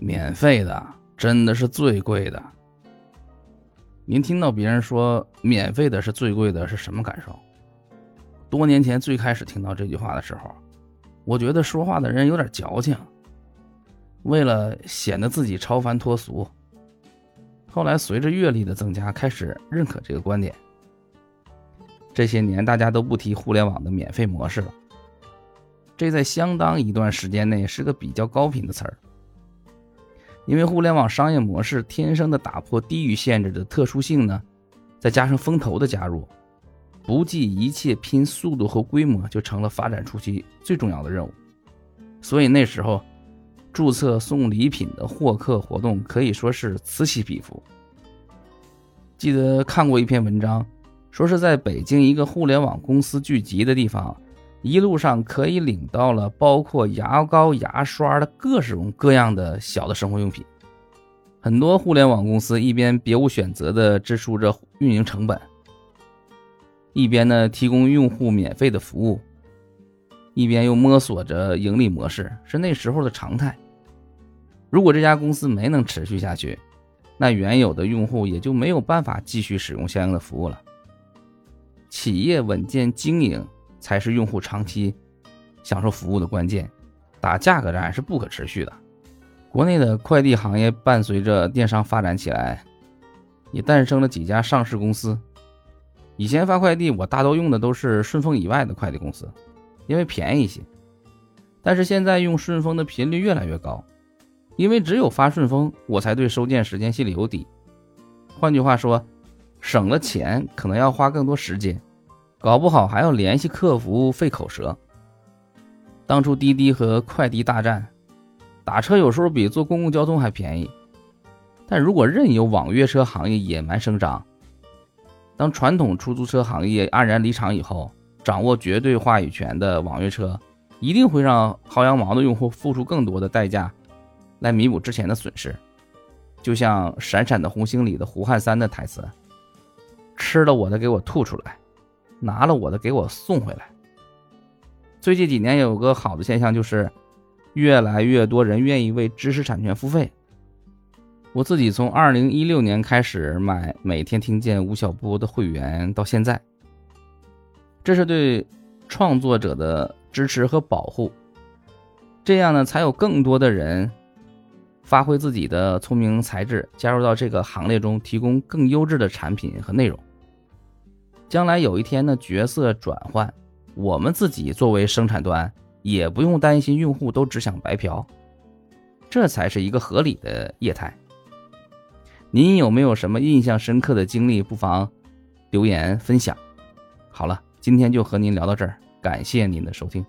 免费的真的是最贵的。您听到别人说免费的是最贵的，是什么感受？多年前最开始听到这句话的时候，我觉得说话的人有点矫情，为了显得自己超凡脱俗。后来随着阅历的增加，开始认可这个观点。这些年大家都不提互联网的免费模式了，这在相当一段时间内是个比较高频的词儿。因为互联网商业模式天生的打破地域限制的特殊性呢，再加上风投的加入，不计一切拼速度和规模，就成了发展初期最重要的任务。所以那时候，注册送礼品的获客活动可以说是此起彼伏。记得看过一篇文章，说是在北京一个互联网公司聚集的地方。一路上可以领到了包括牙膏、牙刷的各种各样的小的生活用品。很多互联网公司一边别无选择地支出着运营成本，一边呢提供用户免费的服务，一边又摸索着盈利模式，是那时候的常态。如果这家公司没能持续下去，那原有的用户也就没有办法继续使用相应的服务了。企业稳健经营。才是用户长期享受服务的关键，打价格战是不可持续的。国内的快递行业伴随着电商发展起来，也诞生了几家上市公司。以前发快递，我大多用的都是顺丰以外的快递公司，因为便宜一些。但是现在用顺丰的频率越来越高，因为只有发顺丰，我才对收件时间心里有底。换句话说，省了钱，可能要花更多时间。搞不好还要联系客服费口舌。当初滴滴和快递大战，打车有时候比坐公共交通还便宜。但如果任由网约车行业野蛮生长，当传统出租车行业黯然离场以后，掌握绝对话语权的网约车一定会让薅羊毛的用户付出更多的代价，来弥补之前的损失。就像《闪闪的红星》里的胡汉三的台词：“吃了我的，给我吐出来。”拿了我的给我送回来。最近几年有个好的现象就是，越来越多人愿意为知识产权付费。我自己从二零一六年开始买每天听见吴晓波的会员到现在，这是对创作者的支持和保护。这样呢，才有更多的人发挥自己的聪明才智，加入到这个行列中，提供更优质的产品和内容。将来有一天呢，角色转换，我们自己作为生产端也不用担心用户都只想白嫖，这才是一个合理的业态。您有没有什么印象深刻的经历？不妨留言分享。好了，今天就和您聊到这儿，感谢您的收听。